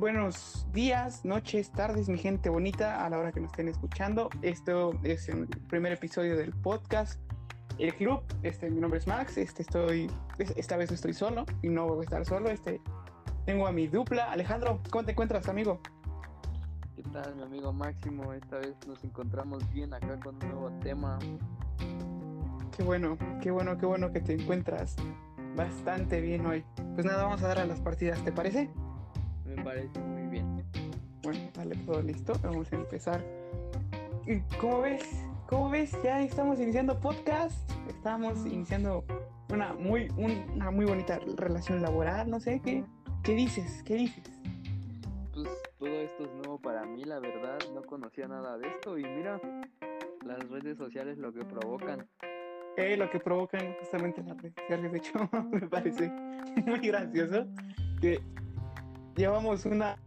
buenos días, noches, tardes, mi gente bonita, a la hora que nos estén escuchando. Esto es el primer episodio del podcast El Club. Este, mi nombre es Max. Este, estoy, esta vez estoy solo y no voy a estar solo. Este, tengo a mi dupla. Alejandro, ¿cómo te encuentras, amigo? ¿Qué tal, mi amigo Máximo? Esta vez nos encontramos bien acá con un nuevo tema. Qué bueno, qué bueno, qué bueno que te encuentras bastante bien hoy. Pues nada, vamos a dar a las partidas, ¿te parece? Me parece muy bien. Bueno, dale todo listo. Vamos a empezar. ¿Cómo ves? ¿Cómo ves? Ya estamos iniciando podcast. Estamos iniciando una muy, una muy bonita relación laboral. No sé, ¿qué, qué dices? ¿Qué dices? Pues todo esto es nuevo para mí, la verdad. No conocía nada de esto. Y mira, las redes sociales lo que provocan. Eh, lo que provocan justamente las redes sociales. De hecho, me parece muy gracioso que llevamos una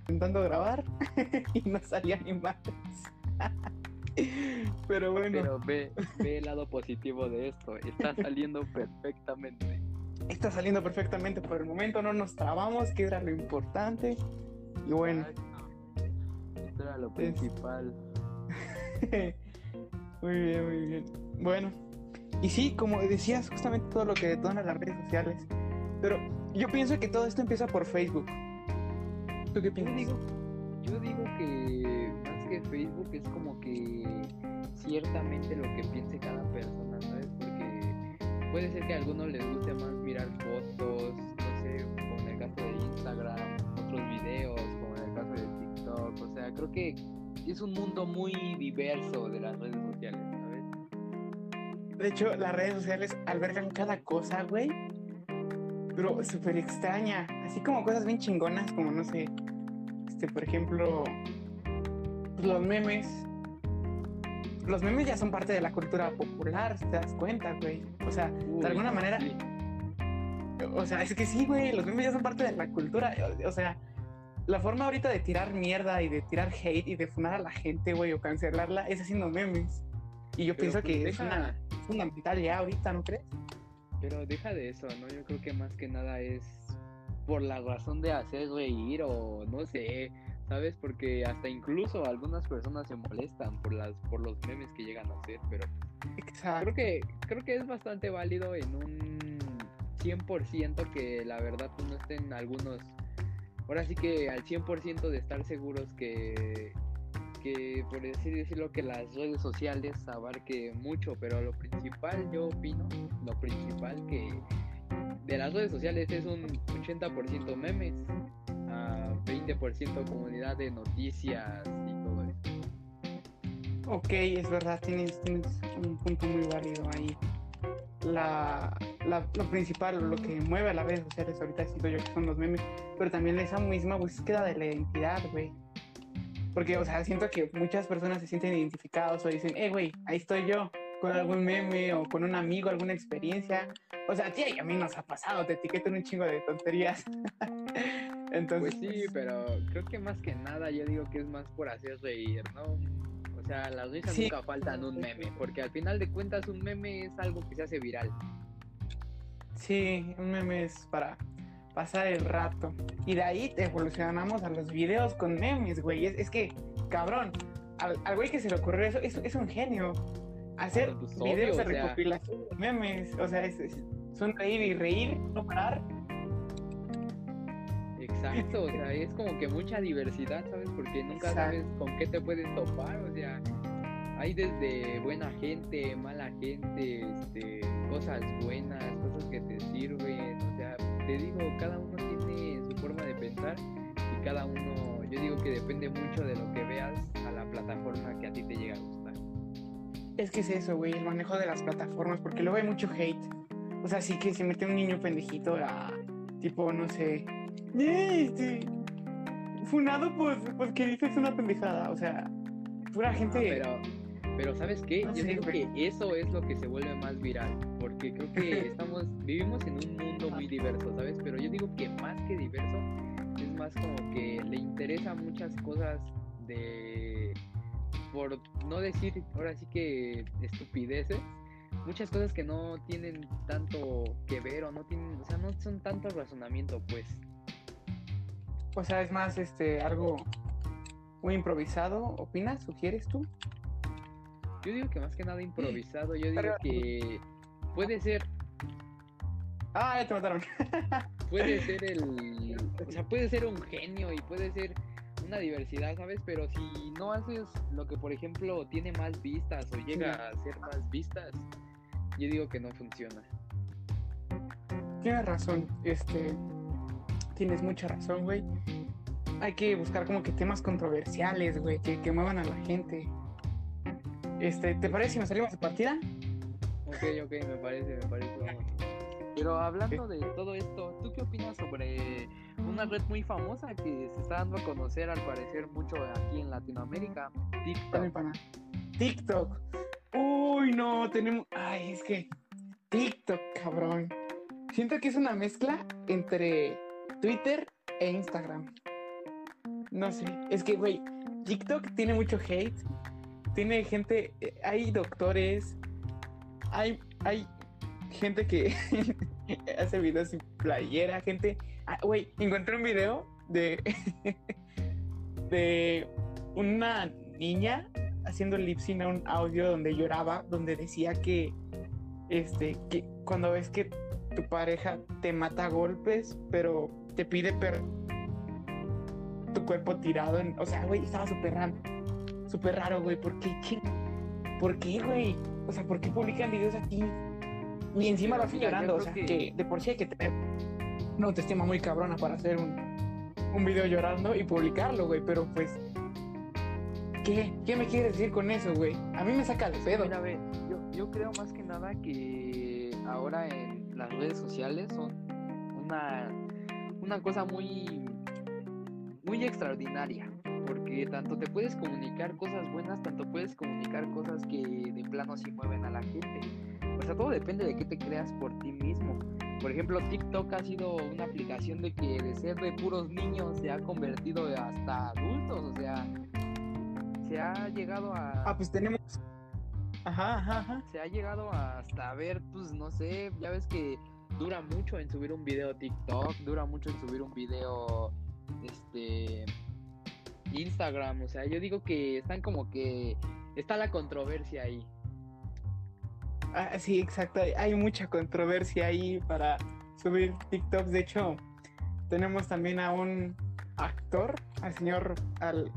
intentando grabar y no salía ni más. Pero bueno. Pero ve, ve el lado positivo de esto. Está saliendo perfectamente. Está saliendo perfectamente por el momento. No nos trabamos, que era lo importante. Y bueno. Esto era lo principal. muy bien, muy bien. Bueno. Y sí, como decías, justamente todo lo que detona las redes sociales. Pero yo pienso que todo esto empieza por Facebook. ¿Tú qué piensas? Yo digo, yo digo que más que Facebook es como que ciertamente lo que piense cada persona, ¿sabes? Porque puede ser que a algunos les guste más mirar fotos, no sé, como en el caso de Instagram, otros videos, como en el caso de TikTok. O sea, creo que es un mundo muy diverso de las redes sociales, ¿sabes? De hecho, las redes sociales albergan cada cosa, güey pero súper extraña, así como cosas bien chingonas, como no sé, este, por ejemplo, pues, los memes. Los memes ya son parte de la cultura popular, si te das cuenta, güey. O sea, de alguna manera. O sea, es que sí, güey, los memes ya son parte de la cultura. O, sea, la forma ahorita de tirar mierda y de tirar hate y de funar a la gente, güey, o cancelarla es haciendo memes. Y yo pienso que pues, es una fundamental ya ahorita, ¿no crees? Pero deja de eso, ¿no? Yo creo que más que nada es por la razón de hacer reír o no sé, ¿sabes? Porque hasta incluso algunas personas se molestan por las por los memes que llegan a hacer, pero creo que creo que es bastante válido en un 100% que la verdad pues, no estén algunos ahora sí que al 100% de estar seguros que que por decir decirlo que las redes sociales abarque mucho, pero lo principal yo opino, lo principal que de las redes sociales es un 80% memes, a 20% comunidad de noticias y todo eso. Ok, es verdad, tienes, tienes un punto muy válido ahí. La, la, lo principal, lo que mueve a las redes sociales ahorita sido yo que son los memes, pero también esa misma búsqueda de la identidad, güey porque, o sea, siento que muchas personas se sienten identificados o dicen, eh, güey, ahí estoy yo, con algún meme o con un amigo, alguna experiencia. O sea, tía, y a mí nos ha pasado, te etiquetan un chingo de tonterías. Entonces, pues sí, pero creo que más que nada yo digo que es más por hacer reír, ¿no? O sea, las risas nunca faltan un meme, porque al final de cuentas un meme es algo que se hace viral. Sí, un meme es para pasar el rato. Y de ahí te evolucionamos a los videos con memes, güey. Es, que, cabrón, al, güey que se le ocurrió eso, es, es un genio. Hacer pues, videos de recopilación de memes. O sea, es, son reír y reír, no parar. Exacto, o sea, es como que mucha diversidad, ¿sabes? Porque nunca sabes con qué te puedes topar, o sea, hay desde buena gente, mala gente, este, cosas buenas, cosas que te sirven, te digo, cada uno tiene su forma de pensar y cada uno, yo digo que depende mucho de lo que veas a la plataforma que a ti te llega a gustar. Es que es eso, güey, el manejo de las plataformas, porque luego hay mucho hate. O sea, sí que se mete un niño pendejito a, tipo, no sé, este, funado pues, pues que dices una pendejada, o sea, pura gente... pero pero ¿sabes qué? Yo digo que eso es lo que se vuelve más viral, porque creo que estamos vivimos en un mundo muy diverso, ¿sabes? Pero yo digo que más que diverso es más como que le interesa muchas cosas de por no decir ahora sí que estupideces, muchas cosas que no tienen tanto que ver o no tienen, o sea, no son tanto razonamiento, pues. O sea, es más este algo muy improvisado, ¿opinas? ¿Sugieres tú? Yo digo que más que nada improvisado, yo digo que puede ser Ah, ya te mataron. puede ser el o sea, puede ser un genio y puede ser una diversidad, ¿sabes? Pero si no haces lo que por ejemplo tiene más vistas o llega a ser más vistas, yo digo que no funciona. Tienes razón, este tienes mucha razón, güey. Hay que buscar como que temas controversiales, güey, que, que muevan a la gente. Este, ¿te parece si nos salimos de partida? Ok, ok, me parece, me parece. Pero hablando de todo esto, ¿tú qué opinas sobre una red muy famosa que se está dando a conocer al parecer mucho aquí en Latinoamérica? TikTok. TikTok. Uy, no, tenemos. Ay, es que. TikTok, cabrón. Siento que es una mezcla entre Twitter e Instagram. No sé. Es que, güey, TikTok tiene mucho hate. Tiene gente. eh, Hay doctores. Hay, hay gente que hace videos sin playera. Gente. ah, Güey, encontré un video de. de una niña haciendo lip sync a un audio donde lloraba, donde decía que, este, que cuando ves que tu pareja te mata a golpes, pero te pide per tu cuerpo tirado, en, o sea, güey, estaba súper raro, súper raro, güey, ¿por qué? ¿Por qué, güey? O sea, ¿por qué publican videos aquí? Y encima lo hacen llorando, o sea, que- que de por sí hay que tener una autoestima muy cabrona para hacer un, un video llorando y publicarlo, güey, pero pues ¿Qué? ¿Qué me quieres decir con eso, güey? A mí me saca de pedo. Mira, ve, yo, yo creo más que nada que ahora en las redes sociales son una, una cosa muy, muy extraordinaria. Porque tanto te puedes comunicar cosas buenas, tanto puedes comunicar cosas que de plano sí mueven a la gente. O sea, todo depende de qué te creas por ti mismo. Por ejemplo, TikTok ha sido una aplicación de que de ser de puros niños se ha convertido hasta adultos. O sea, se ha llegado a Ah, pues tenemos. Ajá, ajá, ajá. se ha llegado hasta ver, pues no sé, ya ves que dura mucho en subir un video TikTok, dura mucho en subir un video este Instagram, o sea, yo digo que están como que está la controversia ahí. Ah, sí, exacto. Hay- mucha controversia ahí para subir TikToks. De hecho, tenemos también a un actor, al señor, al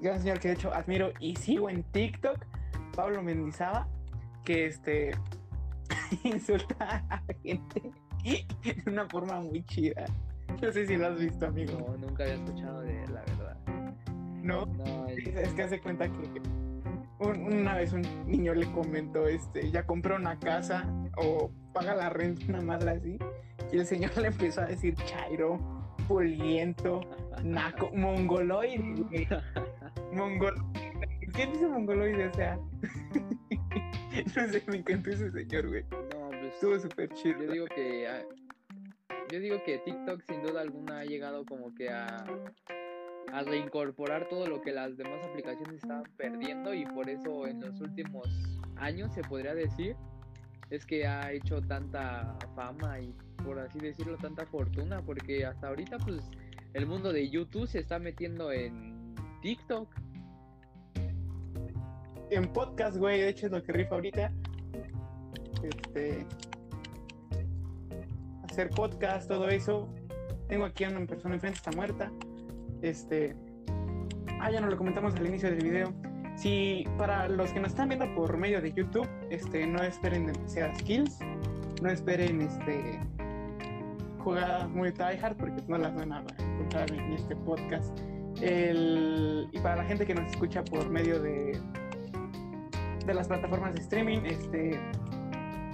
gran señor que de hecho admiro y sigo en TikTok, Pablo Mendizábal, que este insulta a la gente de una forma muy chida. No sé si lo has visto, amigo. No, nunca había escuchado de él, la verdad. No, No, es, que hace cuenta que un- una vez un niño le comentó, este, ya compró una casa o paga la renta, una madre así. Y el señor le empezó a decir chairo, puliento, naco, mongoloide, güey. Mongol... ¿Qué dice mongoloide? O sea, no sé, me encantó ese señor, güey. no, pues Estuvo súper chido. yo digo que ah, yo digo que TikTok sin duda alguna ha llegado como que a a reincorporar todo lo que las demás aplicaciones estaban perdiendo y por eso en los últimos años se podría decir es que ha hecho tanta fama y por así decirlo tanta fortuna porque hasta ahorita pues el mundo de YouTube se está metiendo en TikTok en podcast, güey, de hecho es lo que rifa ahorita. Este. Hacer podcast, todo eso. Tengo aquí a una persona enfrente, está muerta. Este. Ah, ya nos lo comentamos al inicio del video. Si para los que nos están viendo por medio de YouTube, este, no esperen demasiadas kills. No esperen este jugadas muy tryhard porque no las van a encontrar en este podcast. El- y para la gente que nos escucha por medio de de las plataformas de streaming. Este,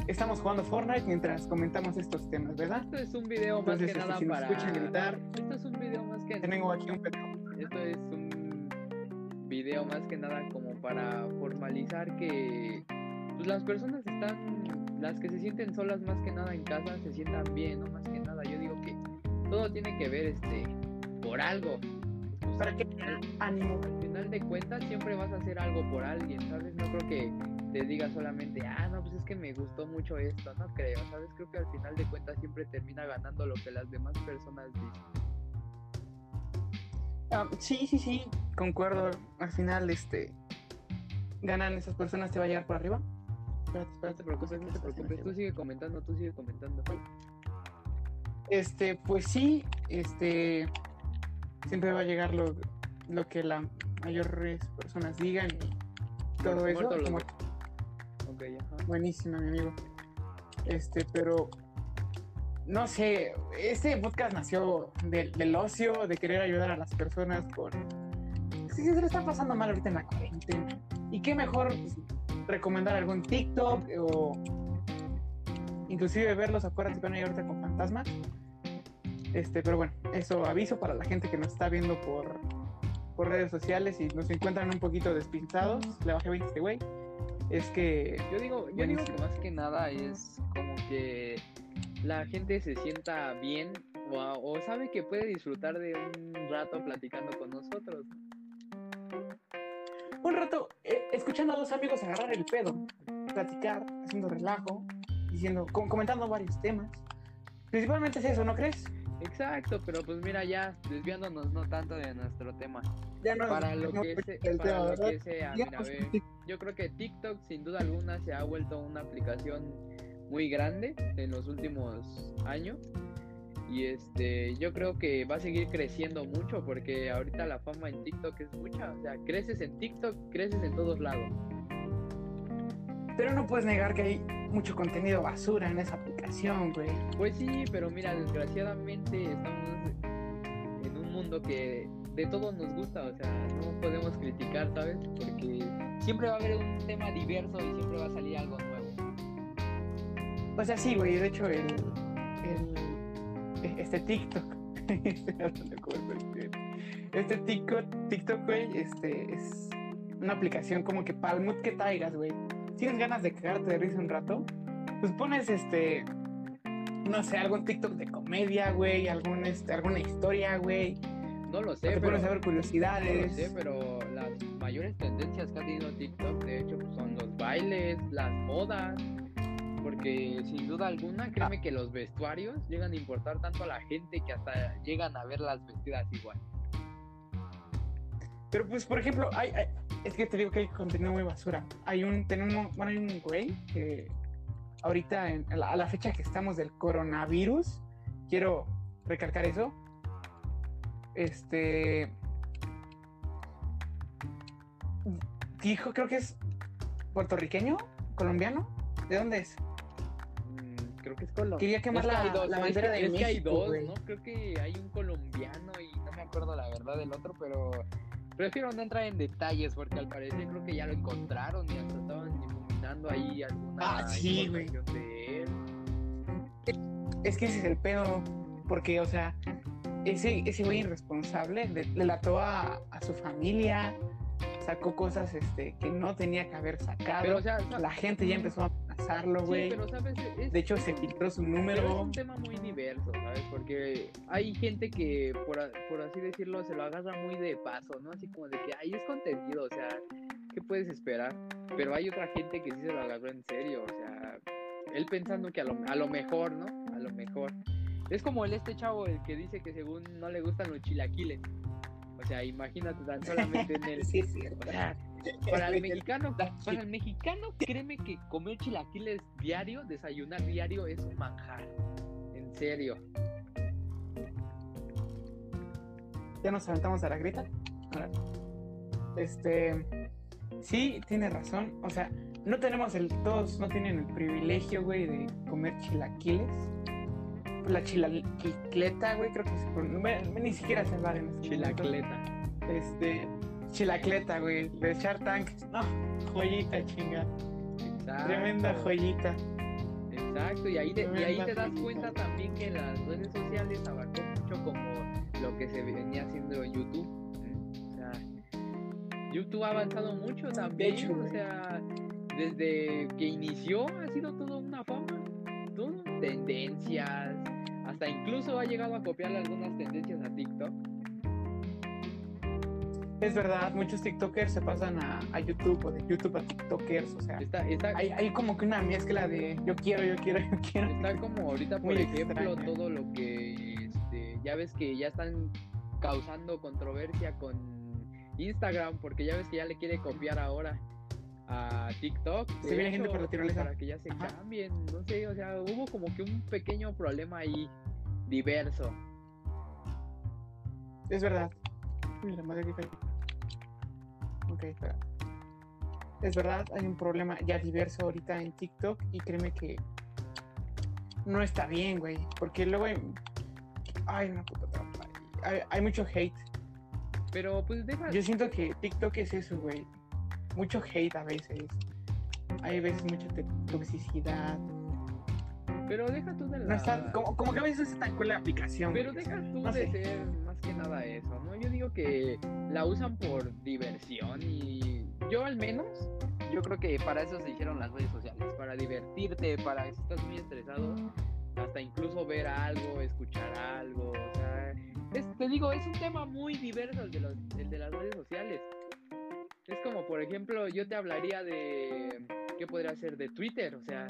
estamos jugando Fortnite mientras comentamos estos temas, ¿verdad? esto es un video más Entonces, que este, nada si nos para escuchan gritar, esto es un video más que tengo aquí un. Esto es un video más que nada como para formalizar que pues, las personas están, las que se sienten solas más que nada en casa, se sientan bien, ¿no? Más que nada, yo digo que todo tiene que ver este por algo. Pues, Para que al, ánimo. al final de cuentas siempre vas a hacer algo por alguien, ¿sabes? No creo que te diga solamente, ah, no, pues es que me gustó mucho esto, no creo, ¿sabes? Creo que al final de cuentas siempre termina ganando lo que las demás personas dicen. Ah, sí, sí, sí, concuerdo. Al final, este, ganan esas personas, te va a llegar por arriba. Espérate, No te espérate, preocupes, no te espérate, preocupes. espérate. Tú sigue comentando, tú sigue comentando. Este, pues sí, este, siempre va a llegar lo, lo que las mayores personas digan y todo eso. muerto como- Ok, ajá. Buenísima, mi amigo. Este, pero no sé, este podcast nació del, del ocio, de querer ayudar a las personas con. Si se le está pasando mal ahorita en la cuarentena. Y qué mejor pues, recomendar algún TikTok o inclusive verlos, acuérdate que van a ir ahorita con fantasmas. Este, pero bueno, eso aviso para la gente que nos está viendo por, por redes sociales y nos encuentran un poquito despintados. Le bajé 20 a este güey. Es que Yo digo, yo digo que más que nada es como que la gente se sienta bien o, o sabe que puede disfrutar de un rato platicando con nosotros. un rato eh, escuchando a dos amigos agarrar el pedo, platicar, haciendo relajo, diciendo, com- comentando varios temas. Principalmente es eso, ¿no crees? Exacto, pero pues mira ya desviándonos no tanto de nuestro tema. Ya no Para lo no, que, el se- tema, para lo ¿verdad? que sea, Ya, mira, ve, yo creo que TikTok sin duda alguna se ha vuelto una aplicación muy grande en los últimos años y este yo creo que va a seguir creciendo mucho porque ahorita la fama en TikTok es mucha, o sea, creces en TikTok, creces en todos lados. Pero no puedes negar que hay mucho contenido basura en esa aplicación, güey. Pues sí, pero mira, desgraciadamente estamos en un mundo que de todo nos gusta, o sea, no podemos criticar, ¿sabes? Porque siempre va a haber un tema diverso y siempre va a salir algo nuevo. O sea, sí, güey, de hecho, el, el este TikTok, este TikTok, TikTok, güey, este, es una aplicación como que para el mood que traigas, güey. Tienes ganas de cagarte de risa un rato, pues pones este, no sé, algún TikTok de comedia, güey, algún, este, alguna historia, güey. No lo sé, te pero, pones a ver no lo curiosidades. sé, pero las mayores tendencias que ha tenido TikTok, de hecho, pues, son los bailes, las modas. Porque sin duda alguna, créeme que los vestuarios llegan a importar tanto a la gente que hasta llegan a verlas vestidas igual. Pero pues, por ejemplo, hay, hay- es que te digo que hay contenido muy basura. Hay un, tenemos, bueno, hay un güey que ahorita, en- a, la, a la fecha que estamos del coronavirus, quiero recalcar eso. Este. Dijo, creo que es puertorriqueño, colombiano. ¿De dónde es? Creo que es Colombia. Quería quemar la- la es bandera que- de es que hay México, dos. ¿no? Creo que hay un colombiano y no me acuerdo la verdad del otro, pero prefiero no entrar en detalles porque al parecer creo que ya lo encontraron y hasta estaban difuminando ahí alguna Ah, sí, güey. de él. Es que ese es el pedo. Porque, o sea, ese, ese güey irresponsable le, le lató a, a su familia, sacó cosas este, que no tenía que haber sacado. Pero o sea, la gente ya empezó a amenazarlo, sí, güey. pero sabes, es, De hecho, se filtró su pero es número. un tema muy diverso, ¿sabes? Porque hay gente que, por, por así decirlo, se lo agarra muy de paso, ¿no? Así como de que ahí es contenido, o sea, ¿qué puedes esperar? Pero hay otra gente que sí se lo agarró en serio, o sea, él pensando que a lo, a lo mejor, ¿no? A lo mejor. Es como el este chavo, el que dice que según no le gustan los chilaquiles. O sea, imagínate tan solamente en el... Sí, cierto. O sea, para el mexicano, para el mexicano, créeme que comer chilaquiles diario, desayunar diario es un manjar. En serio. Ya nos aventamos a la grita. Este. Sí, tiene razón. O sea, no tenemos el. Todos no tienen el privilegio, güey, de comer chilaquiles. La chilacleta, güey, creo que se Ni siquiera se hablar en este momento. Chilacleta. Este. Chilacleta, güey. De Shark Tank. No, joyita, chinga. Exacto. Tremenda joyita. Exacto, y ahí, te, y ahí te das cuenta también que las redes sociales abarcó mucho como lo que se venía haciendo en YouTube. O sea, YouTube ha avanzado mucho también. hecho, o sea, desde que inició ha sido toda una fama. Todo, tendencias. Hasta incluso ha llegado a copiar algunas tendencias a TikTok. Es verdad, muchos TikTokers se pasan a, a YouTube o de YouTube a TikTokers. O sea, Está, está, hay, hay como que una mezcla de yo quiero, yo quiero, yo quiero. Está como ahorita, por Muy ejemplo, extraña. todo lo que este, ya ves que ya están causando controversia con Instagram, porque ya ves que ya le quiere copiar ahora a TikTok. Se viene gente por naturaleza. Para que ya se Ajá. cambien, no sé, o sea, hubo como que un pequeño problema ahí diverso. Es verdad. La madre que. Ok, espera. Es verdad, hay un problema ya diverso ahorita en TikTok y créeme que no está bien, güey. Porque luego hay. Ay, una puta trampa. Hay, hay mucho hate. Pero pues deja, Yo siento que TikTok es eso, güey. Mucho hate a veces. Hay veces mucha toxicidad. Pero deja tú de la... No está, como, como que a veces es tan cool la aplicación. Pero deja tú no de sé. ser más que nada eso, ¿no? Yo digo que la usan por diversión y yo al menos, yo creo que para eso se hicieron las redes sociales, para divertirte, para si estás muy estresado, hasta incluso ver algo, escuchar algo, o sea, es- te digo, es un tema muy diverso el de, los, el de las redes sociales. Es como, por ejemplo, yo te hablaría de, ¿qué podría ser? De Twitter, o sea,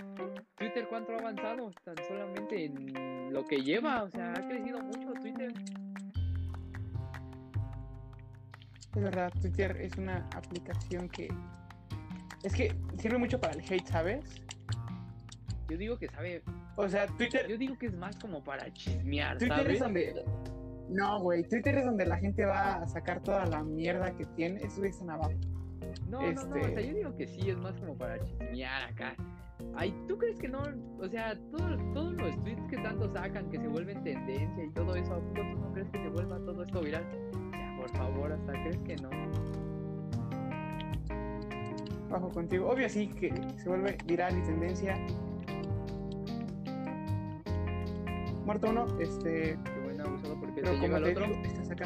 Twitter cuánto ha avanzado tan solamente en lo que lleva, o sea, ha crecido mucho Twitter. Es verdad, Twitter es una aplicación que. Es que sirve mucho para el hate, ¿sabes? Yo digo que sabe, O sea, Twitter. yo digo que es más como para chismear, Twitter ¿sabes? es donde. No, güey. Twitter es donde la gente va a sacar toda la mierda que tiene. Eso es en abajo. No, no, no, o sea, este- yo digo que sí, es más como para chismear acá. Ay, ¿tú crees que no? O sea, todo- todos los tweets que tanto sacan, que se vuelven tendencia y todo eso, ¿a poco tú no crees que se vuelva todo esto viral? Sea, por favor, hasta crees que no. Bajo contigo. Obvio sí que se vuelve viral y tendencia. Muerto uno, este. Qué buen abusado porque Pero llega te otro, digo, estás acá.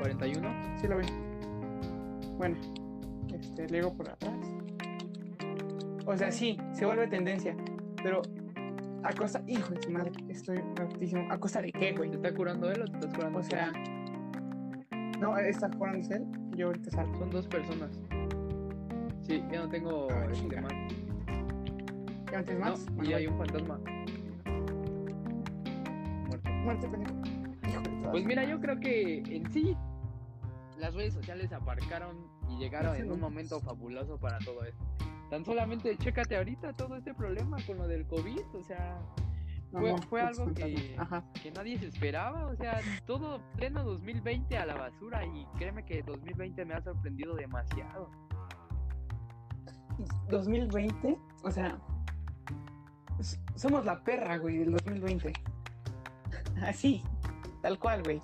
41. Sí lo vi. Bueno, este, le digo por atrás. O sea, sí, se vuelve tendencia. Pero a costa, hijo de su madre, estoy rotísimo. ¿A costa de qué, güey? ¿Te está curando él o te estás curando O sea, no, está jugando él. y Yo ahorita salgo. Son dos personas. Sí, ya no tengo Ah, este más. ¿Ya antes No, más? y Manuel. hay un fantasma. Muerto. Muerte, pendejo. Hijo de toda Pues mira, yo creo que en sí las redes sociales aparcaron y llegaron en un momento fabuloso para todo esto. Tan solamente chécate ahorita todo este problema con lo del COVID, o sea, fue- algo que- nadie se esperaba, o sea, todo pleno 2020 a la basura y créeme que 2020 me ha sorprendido demasiado. 2020, o sea, somos la perra, güey, del 2020. Así, tal cual, güey.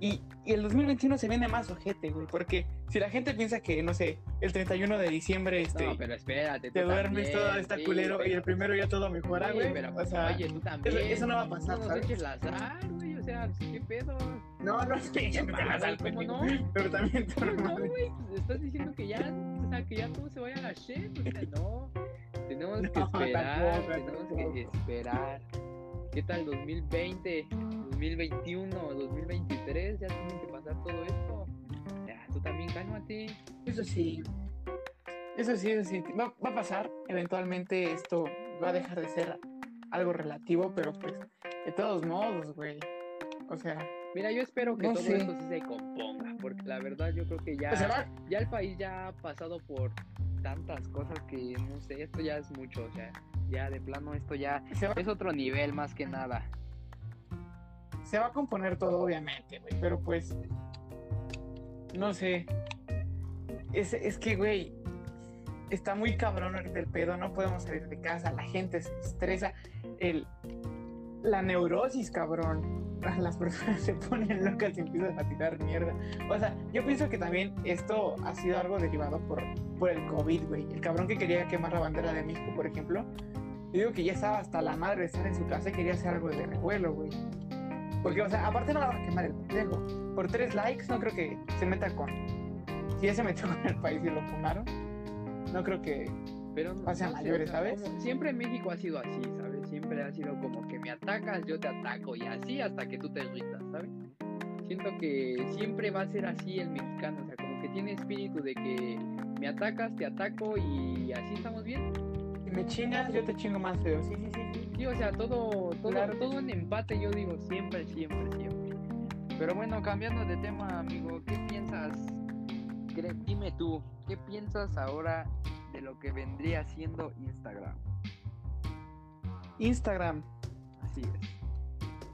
Y, y el 2021 se viene más ojete, güey, porque si la gente piensa que, no sé, el 31 de diciembre este, No, pero espérate, tú te duermes también, todo está sí, culero y el primero ya todo mejora, güey. pero, o sea, oye, tú también. eso no va a pasar, No ¿sabes? la azar, güey, o sea, ¿qué pedo? no, no, sí, ya me te la sal, ¿Cómo no? Pero también tu No, no, güey, pues, estás diciendo que ya, o sea, que ya todo se vaya a la shit, o sea, no. Tenemos que No, esperar, tampoco, tenemos tampoco. que esperar. ¿Qué tal 2020, 2021, 2023? Ya tiene que pasar todo esto. Cálmate. Eso sí. Eso sí, eso sí. Va, va a pasar. Eventualmente esto va a dejar de ser algo relativo, pero pues, de todos modos, güey. O sea, Mira, yo espero que No todo sé. esto sí se componga, porque la verdad yo creo que ya, pues ya el país ya ha pasado por tantas cosas que, no sé, esto ya es mucho, o sea, ya de plano esto ya Se va, es otro nivel más que nada. se va a componer todo, obviamente, güey. Pero pues, no sé. Es, es que, güey, está muy cabrón ahorita el pedo. No podemos salir de casa. La gente se estresa. El, la neurosis, cabrón. Las personas se ponen locas y empiezan a tirar mierda. O sea, yo pienso que también esto ha sido algo derivado por, por el COVID, güey. El cabrón que quería quemar la bandera de México, por ejemplo. Yo digo que ya estaba hasta la madre de estar en su casa y quería hacer algo de revuelo, güey. Porque, o sea, aparte no la va a quemar el pendejo. Por tres likes no creo que se meta con... Si ya se metió con el país y lo funaron, no creo que... Pero no, sé, mayores, ¿sabes? como- siempre México ha sido así, ¿sabes? Siempre ha sido como que me atacas, yo te ataco y así hasta que tú te rindas, ¿sabes? Siento que siempre va a ser así el mexicano, o sea, como que tiene espíritu de que me atacas, te ataco y así estamos bien. Me chingas, yo te chingo más feo. Sí, sí, sí. sí. O sea, todo, todo, Claro todo en empate, yo digo, siempre, siempre, siempre. Pero bueno, cambiando de tema, amigo, ¿qué piensas? Dime tú, ¿qué piensas ahora de lo que vendría siendo Instagram? Instagram. Así es.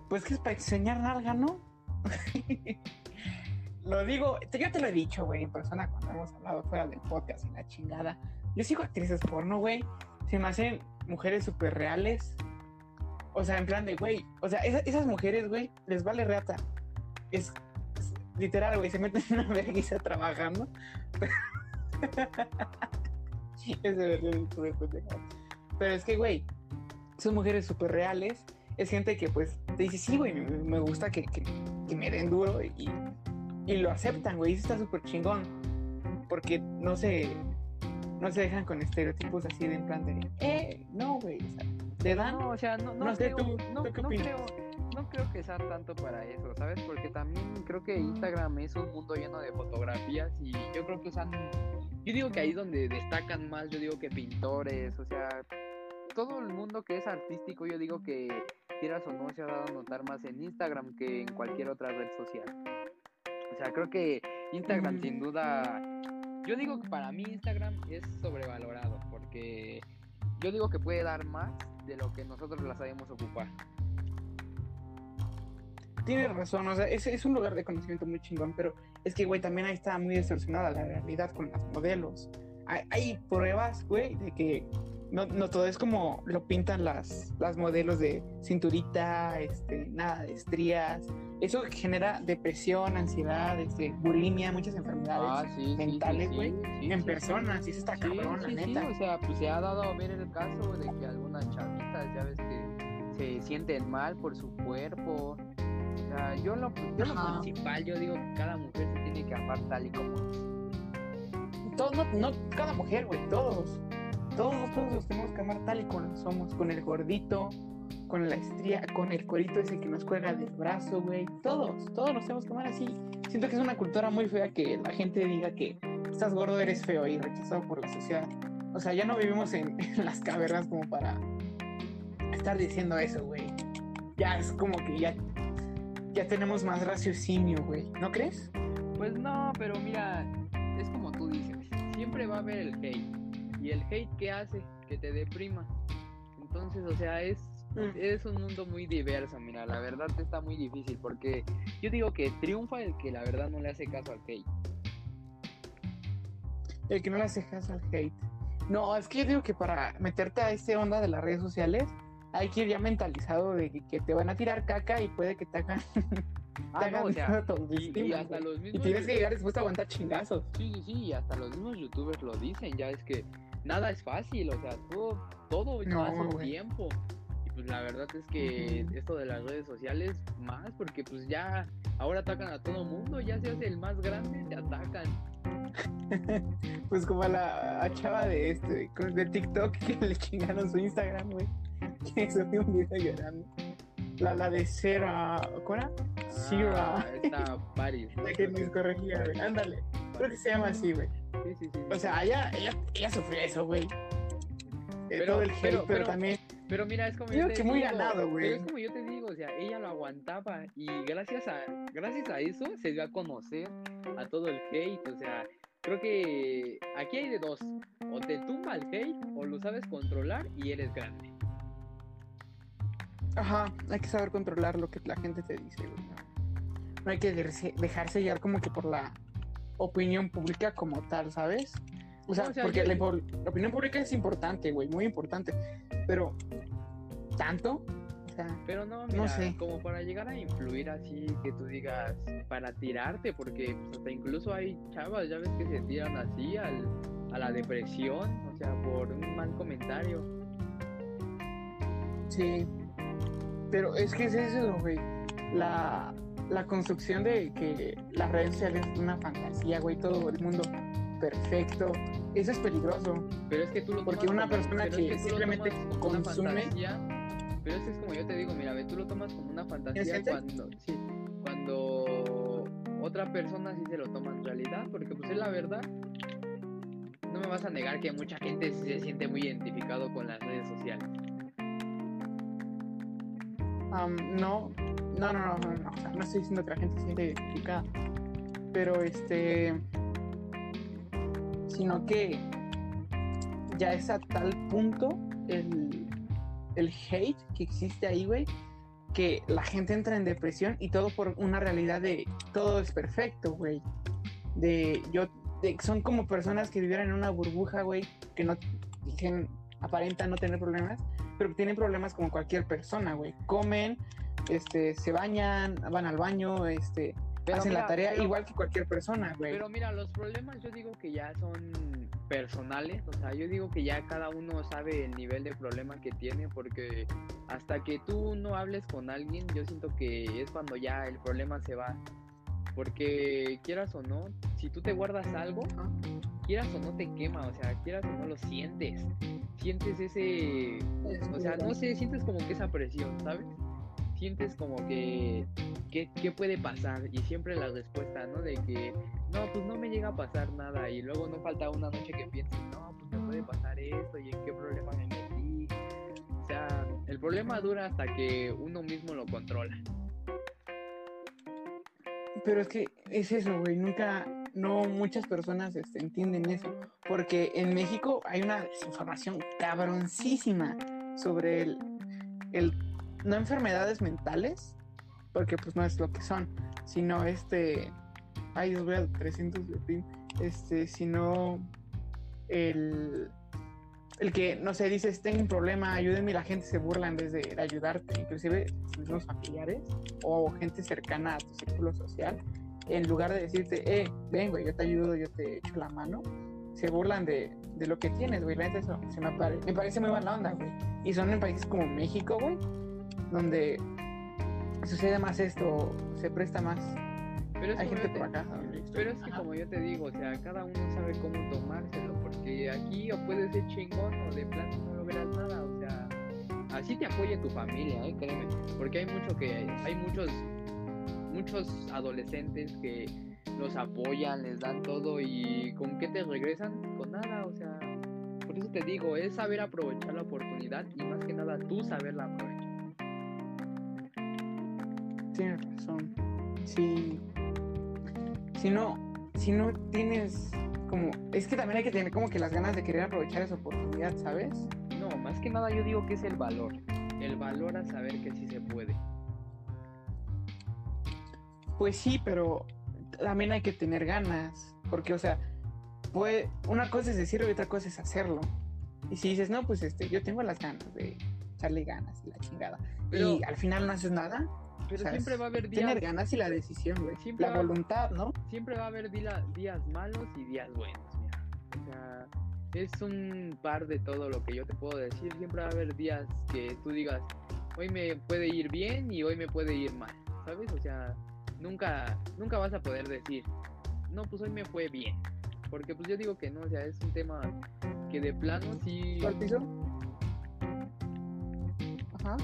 Pues que es para enseñar nalga, ¿no? lo digo, yo te lo he dicho, güey, en persona cuando hemos hablado fuera del podcast y la chingada. Yo sigo actrices porno, güey. Se me hacen mujeres súper reales. O sea, en plan de, güey. O sea, esa- esas mujeres, güey, les vale reata. Es, literal, güey, se meten en una vergüenza trabajando. Pero es que, güey, son mujeres súper reales. Es gente que, pues, te dice, sí, güey, me, gusta que, que- que me den duro y, y lo aceptan, güey. Eso está súper chingón. Porque no se, no se dejan con estereotipos así de en plan de, eh, no, güey. O sea, te dan. No, o sea, no, no, No sé, creo, tú- no, ¿tú qué no opinas? creo, no creo que sea tanto para eso, ¿sabes? Porque también creo que Instagram es un mundo lleno de fotografías y yo creo que usan, yo digo que ahí es donde destacan más, yo digo que pintores, o sea, todo el mundo que es artístico, yo digo que quieras o no se ha dado a notar más en Instagram que en cualquier otra red social. O sea, creo que Instagram Mm. sin duda, yo digo que para mí Instagram es sobrevalorado porque yo digo que puede dar más de lo que nosotros la sabemos ocupar. Tienes razón, o sea, es, es un lugar de conocimiento muy chingón, pero es que, güey, también ahí está muy distorsionada la realidad con las modelos. Hay, hay pruebas, güey, de que no, no todo es como lo pintan las, las modelos de cinturita, este, nada de estrías. Eso genera depresión, ansiedad, este, bulimia, muchas enfermedades sí, mentales, güey, sí, en sí, personas, y eso está cabrón, la neta. o sea, pues se ha dado a ver el caso de que algunas chavitas, ya ves que se sienten mal por su cuerpo. O sea, yo lo, yo lo principal, yo digo que cada mujer se tiene que amar tal y como es. Todos, no, no cada mujer, güey, todos. Todos, todos tenemos que amar tal y como somos, con el gordito, con la estría, con el cuerito ese que nos cuelga del brazo, güey. Todos, todos nos tenemos que amar así. Siento que es una cultura muy fea que la gente diga que estás gordo, eres feo y rechazado por la sociedad. O sea, ya no vivimos en, en las cavernas como para estar diciendo eso, güey. Ya es como que ya, ya tenemos más raciocinio, güey. ¿No crees? Pues no, pero mira, siempre va a haber el hate. Y el hate que hace que te deprima. Entonces, o sea, es, Mm. es un mundo muy diverso, mira, la verdad está muy difícil porque yo digo que triunfa el que la verdad no le hace caso al hate. El que no le hace caso al hate. No, es que yo digo que para meterte a esta onda de las redes sociales hay que ir ya mentalizado de que, que te van a tirar caca y puede que te hagan, Ah, no, o sea, y, hasta tienes que llegar después a aguantar chingazos. Sí, sí, sí, y hasta los mismos youtubers lo dicen, ya es que nada es fácil, o sea, todo, todo No, lleva su tiempo. Y pues la verdad es que esto de las redes sociales más, porque pues ya ahora atacan a todo mundo, ya se hace el más grande, te atacan. Pues como a la a chava de este, de TikTok que le chingaron su Instagram, güey. Que subió un video llorando. La, la de Cera, ¿cómo era? Cera. Ah, está Paris. La que nos corregía, güey. Ándale. Creo que se llama así, güey. Sí, sí, sí. O sea, ella, ella, ella sufrió eso, güey. Eh, Pero- todo el hate, pero- pero, también Pero mira, es como yo te que muy digo, ganado, güey. pero es como yo te digo, o sea, ella lo aguantaba y gracias a gracias a eso se dio a conocer a todo el hate, o sea, creo que aquí hay de dos, o te tumba el hate o lo sabes controlar y eres grande. Ajá, hay que saber controlar lo que la gente te dice, güey. No, No hay que dejarse, llevar como que por la opinión pública como tal, ¿sabes? O sea, No, o sea, porque yo- la, opinión pública es importante, güey, muy importante. Pero, ¿tanto? O sea, Pero no, mira, sé. como para llegar a influir así, que tú digas, para tirarte, porque pues, hasta incluso hay chavas, ya ves que se tiran así al, a la depresión, o sea, por un mal comentario. sí. Pero es que es eso, güey. La, la construcción de que las redes sociales es una fantasía, güey, todo el mundo perfecto. Eso es peligroso. Pero es que tú lo Porque tomas una como- persona que es lo simplemente consume- fantasía, pero es que es como yo te digo, mira, ve, tú lo tomas como una fantasía cuando, sí, cuando otra persona sí se lo toma en realidad, porque pues es la verdad. No me vas a negar que mucha gente se siente muy identificado con las redes sociales. Am, no, No, no, no, no, no, o sea, no estoy diciendo que la gente se siente identificada, pero este, sino que ya es a tal punto el, el hate que existe ahí, güey, que la gente entra en depresión y todo por una realidad de todo es perfecto, güey. De yo, de- son como personas que vivieran en una burbuja, güey, que no, que aparentan no tener problemas, pero tienen problemas como cualquier persona, güey. Comen, este, se bañan, van al baño, este, Pero hacen mira, la tarea pero- igual que cualquier persona, güey. Pero mira, los problemas yo digo que ya son personales, o sea, yo digo que ya cada uno sabe el nivel de problema que tiene, porque hasta que tú no hables con alguien, yo siento que es cuando ya el problema se va. Porque quieras o no, si tú te guardas algo, quieras o no te quema, o sea, quieras o no lo sientes. Sientes ese, o sea, no sé, sientes como que esa presión, ¿sabes? Sientes como que, que, ¿qué puede pasar? Y siempre la respuesta, ¿no? De que, no, pues no me llega a pasar nada. Y luego no falta una noche que pienses, no, pues me puede pasar esto y en qué problema me metí. O sea, el problema dura hasta que uno mismo lo controla. Pero es que es eso, güey. Nunca, no muchas personas este, entienden eso. Porque en México hay una desinformación cabroncísima sobre el, el no enfermedades mentales, porque pues no es lo que son, sino este, ay, Dios, voy al 300 de PIM, este, sino el, el que, no sé, dices, tengo un problema, ayúdenme, y la gente se burla en vez de ayudarte, inclusive los familiares o gente cercana a tu círculo social, en lugar de decirte, eh, ven, güey, yo te ayudo, yo te echo la mano, se burlan de, de lo que tienes, güey, la neta eso se me, pare- me parece muy mala onda, güey. Y son en países como México, güey, donde sucede más esto, se presta más. Pero es Hay gente por acá. estoy. Pero es que como yo te digo, o sea, cada uno sabe cómo tomárselo, porque aquí o puedes ser chingón o de plano no logras nada, o sea, así te apoya tu familia, ¿eh? créeme, porque hay mucho que, hay muchos, muchos adolescentes que los apoyan, les dan todo y ¿con qué te regresan? Con nada, o sea, por eso te digo, es saber aprovechar la oportunidad y más que nada tú saberla aprovechar. Tienes razón. Si, si no, si no tienes como, es que también hay que tener como que las ganas de querer aprovechar esa oportunidad, ¿sabes? No, más que nada yo digo que es el valor, el valor a saber que sí se puede. Pues sí, pero también hay que tener ganas, porque, o sea, puede, una cosa es decirlo y otra cosa es hacerlo. Y si dices, no, pues este, yo tengo las ganas de echarle ganas y la chingada, Pero- y al final no haces nada, Pero ¿sabes? siempre va a haber días, tener ganas y la decisión, güey. Siempre La va- voluntad, ¿no? siempre va a haber días malos y días buenos, mira. O sea, es un par de todo lo que yo te puedo decir. Siempre va a haber días que tú digas, hoy me puede ir bien y hoy me puede ir mal, ¿sabes? O sea, nunca, nunca vas a poder decir, no, pues hoy me fue bien. Porque pues yo digo que no, o sea, es un tema que de plano sí... ¿Al piso? Ajá.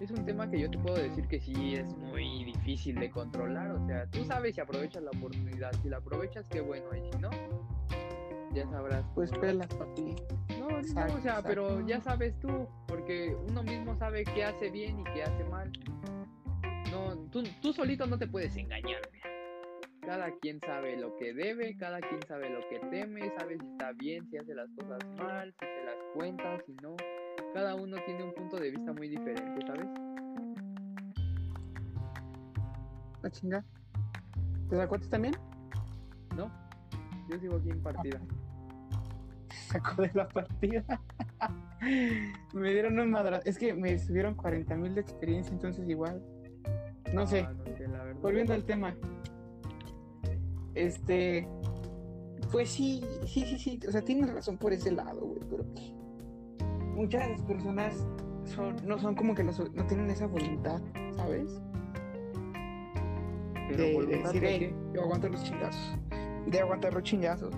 Es un tema que yo te puedo decir que sí es muy difícil de controlar. O sea, tú sabes si aprovechas la oportunidad. Si la aprovechas, qué bueno. Y si no, ya sabrás. Pues pelas para ti. No, no, Exacto, o sea, exacto. pero ya sabes tú. Porque uno mismo sabe qué hace bien y qué hace mal. No, tú, tú solito no te puedes engañar. mira. Cada quien sabe lo que debe, cada quien sabe lo que teme, sabe si está bien, si hace las cosas mal, si se las cuenta, si no. Cada uno tiene un punto de vista muy diferente, ¿sabes? La chinga. ¿Te cuenta también? ¿No? Yo sigo aquí en partida. Sacó de la partida. me dieron un madra. Es que me subieron 40 mil de experiencia, entonces igual. No sé. Ah, no sé, la verdad. Volviendo al tema. Este. Pues sí, sí, sí, sí. O sea, tienes razón por ese lado, güey. Pero muchas personas son, no son como que los- no tienen esa voluntad, ¿sabes? Pero de, de decir, de "Ey, qué? yo aguanto los chingazos. De aguantar los chingazos.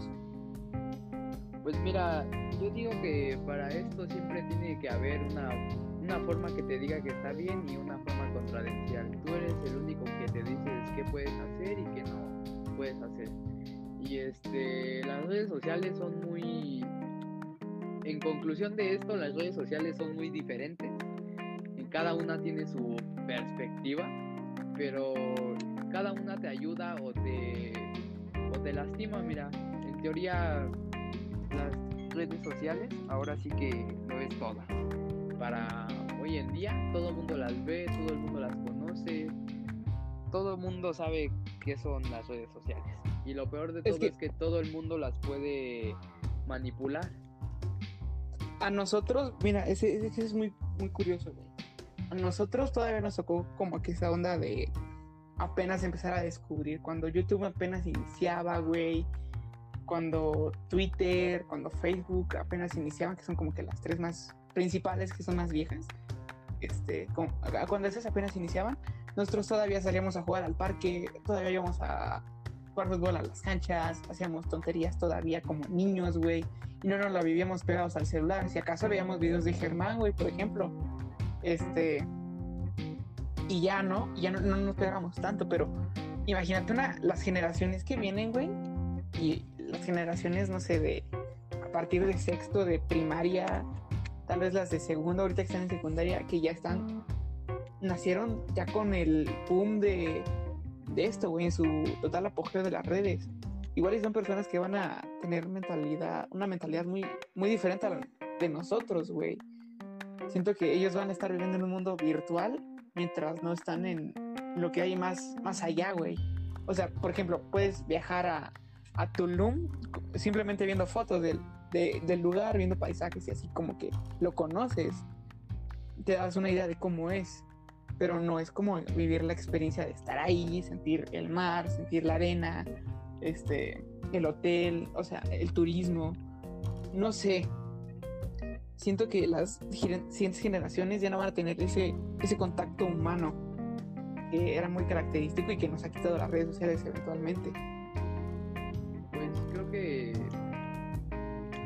Pues mira, yo digo que para esto siempre tiene que haber una, una forma que te diga que está bien y una forma contradencial. Tú eres el único que te dices qué puedes hacer y qué no puedes hacer. Y este, las redes sociales son muy... En conclusión de esto, las redes sociales son muy diferentes. Cada una tiene su perspectiva, pero cada una te ayuda o te, o te lastima, mira, en teoría las redes sociales ahora sí que lo es toda. Para hoy en día todo el mundo las ve, todo el mundo las conoce, todo el mundo sabe qué son las redes sociales. Y lo peor de todo es que, todo el mundo las puede manipular. A nosotros, mira, ese, es muy, muy curioso, güey. A nosotros todavía nos tocó como que esa onda de apenas empezar a descubrir. Cuando YouTube apenas iniciaba, güey. Cuando Twitter, cuando Facebook apenas iniciaban, que son como que las tres más principales, que son más viejas. Este, cuando esas apenas iniciaban, nosotros todavía salíamos a jugar al parque, todavía íbamos a jugar fútbol a las canchas, hacíamos tonterías todavía como niños, güey, y no nos la vivíamos pegados al celular. Si acaso veíamos videos de Germán, güey, por ejemplo, este, y ya no, ya no, nos pegamos tanto, pero imagínate una, las generaciones que vienen, güey, y las generaciones, no sé, de a partir de sexto, de primaria, tal vez las de segundo, ahorita que están en secundaria, que ya están, nacieron ya con el boom de, de esto, güey, en su total apogeo de las redes. Igual son personas que van a tener mentalidad, una mentalidad muy, muy diferente a de nosotros, güey. Siento que ellos van a estar viviendo en un mundo virtual mientras no están en lo que hay más, más allá, güey. O sea, por ejemplo, puedes viajar a, a Tulum simplemente viendo fotos del, del lugar, viendo paisajes y así como que lo conoces. Te das una idea de cómo es, pero no es como vivir la experiencia de estar ahí, sentir el mar, sentir la arena, este, el hotel, o sea, el turismo. No sé, siento que las siguientes generaciones ya no van a tener ese, ese contacto humano que era muy característico y que nos ha quitado las redes sociales eventualmente. Pues creo que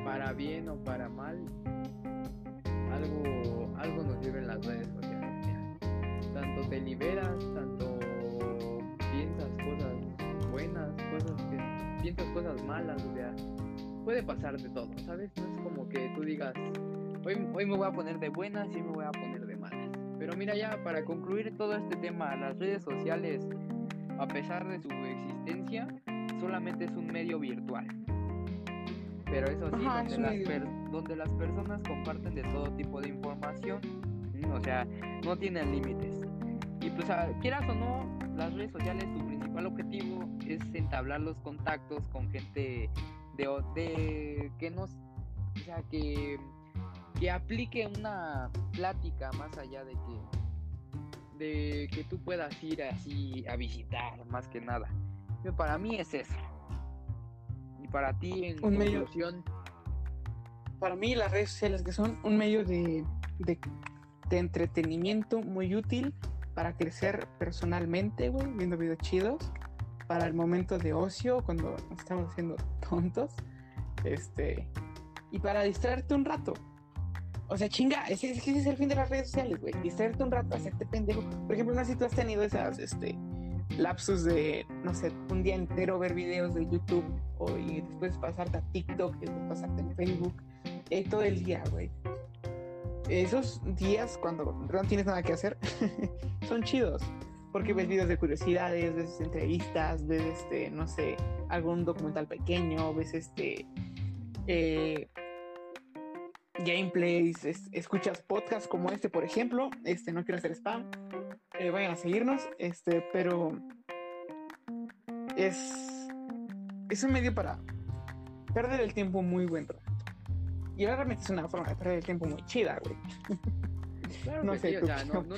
para bien o para mal, algo, algo nos lleven las redes sociales. Tanto te liberas, tanto piensas cosas buenas, cosas que piensas cosas malas, o sea, puede pasar de todo, ¿sabes? No es como que tú digas, Hoy, me voy a poner de buenas y me voy a poner de malas. Pero mira ya, para concluir todo este tema, las redes sociales, a pesar de su existencia, solamente es un medio virtual. Pero eso sí, donde, las personas comparten de todo tipo de información, o sea, no tienen límites. Y pues quieras o no, las redes sociales, su principal objetivo es entablar los contactos con gente de, de que nos, o sea, que que aplique una plática más allá de que de que tú puedas ir así a visitar más que nada. para mí es eso. Y para ti en un medio para mí las redes sociales que son un medio de, de, entretenimiento muy útil para crecer personalmente, güey, viendo videos chidos, para el momento de ocio cuando estamos haciendo tontos, este, y para distraerte un rato. O sea, chinga, ese, ese, es el fin de las redes sociales, güey. Distraerte un rato, hacerte pendejo. Por ejemplo, no sé si tú has tenido esas, este, lapsus de, no sé, un día entero ver videos de YouTube o, y después pasarte a TikTok, y después pasarte en Facebook, eh, todo el día, güey. Esos días cuando no tienes nada que hacer son chidos porque ves videos de curiosidades, ves entrevistas, ves este, no sé, algún documental pequeño, ves este eh, gameplays, escuchas podcasts como este, por ejemplo. Este, no quiero hacer spam. Eh, vayan a seguirnos. Este, pero es, es un medio para perder el tiempo muy buen rato. Y realmente es una forma de perder el tiempo muy chida, güey. Claro no sé, o sea, no, no,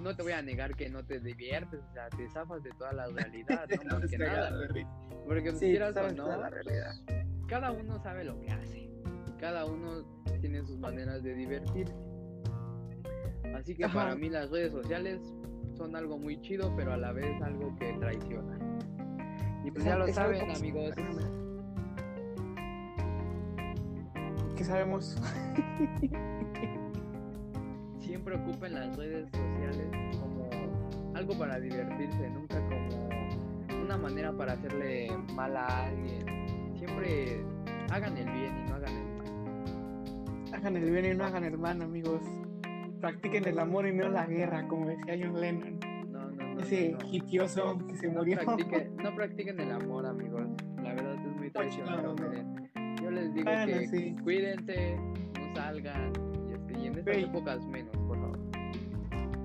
no, te voy a negar que no te diviertes, o sea, te zafas de toda la realidad, ¿no? Más que nada. Porque sí, quieras o no, la realidad. cada uno sabe lo que hace. Cada uno tiene sus maneras de divertir. Así que para mí las redes sociales son algo muy chido, pero a la vez algo que traiciona. Y pues ya lo saben, amigos. ¿Qué sabemos? Siempre ocupen las redes sociales como algo para divertirse, nunca como una manera para hacerle mal a alguien. Siempre hagan el bien y no hagan el hagan el bien y no hagan hermano, amigos. practiquen el amor y no la guerra, como decía John Lennon. No, no, no. Ese hitioso que se murió. practiquen, no practiquen el amor, amigos. La verdad es muy traicionero. Les digo Bueno, que sí. cuídense, no salgan. Y, este, y en estas Güey. épocas menos, por favor.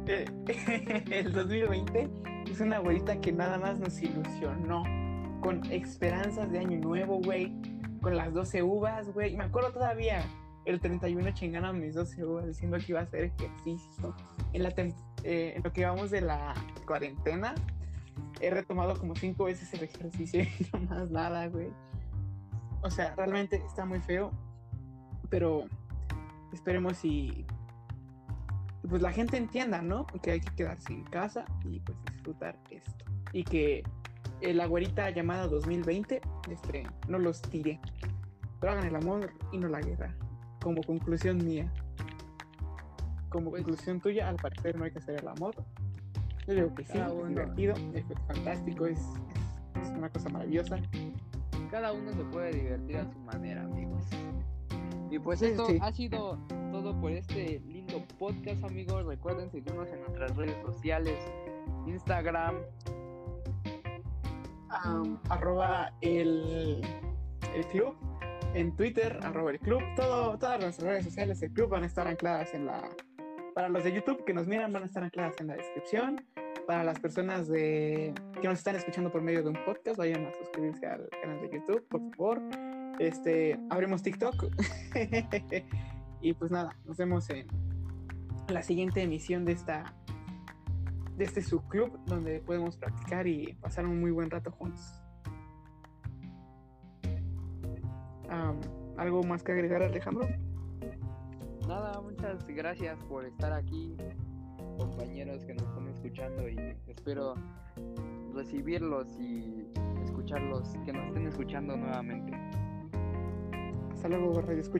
Eh, el 2020 es una güerita que nada más nos ilusionó con esperanzas de año nuevo, güey, con las 12 uvas, güey. Me acuerdo todavía el 31 chingando mis 12 uvas diciendo que iba a hacer ejercicio. En, la eh, en lo que vamos de la cuarentena, he retomado como cinco veces el ejercicio y no más nada, güey. O sea, realmente está muy feo, pero esperemos y pues la gente entienda, ¿no? Que hay que quedarse en casa y pues disfrutar esto. Y que la güerita llamada 2020 este, no los tire. Pero hagan el amor y no la guerra. Como conclusión mía. Como Pues- conclusión tuya, al parecer no hay que hacer el amor. Yo digo que sí, Cada es divertido, es fantástico, es, es, es una cosa maravillosa. Cada uno se puede divertir a su manera, amigos. Y pues Sí, esto sí. ha sido todo por este lindo podcast, amigos. Recuerden seguirnos en nuestras redes sociales, Instagram, Am, arroba el, el club en Twitter, arroba el club, todo, todas las redes sociales del club van a estar ancladas en la, para los de YouTube que nos miran van a estar ancladas en la descripción, para las personas que nos están escuchando por medio de un podcast, vayan a suscribirse al canal de YouTube, por favor, este, abrimos TikTok, y pues nada, nos vemos en la siguiente emisión de esta de este subclub donde podemos practicar y pasar un muy buen rato juntos. ¿Algo más que agregar, Alejandro? Nada, muchas gracias por estar aquí, compañeros que nos están escuchando y espero recibirlos y escucharlos, que nos estén escuchando nuevamente. Hasta luego, Radio Escucha.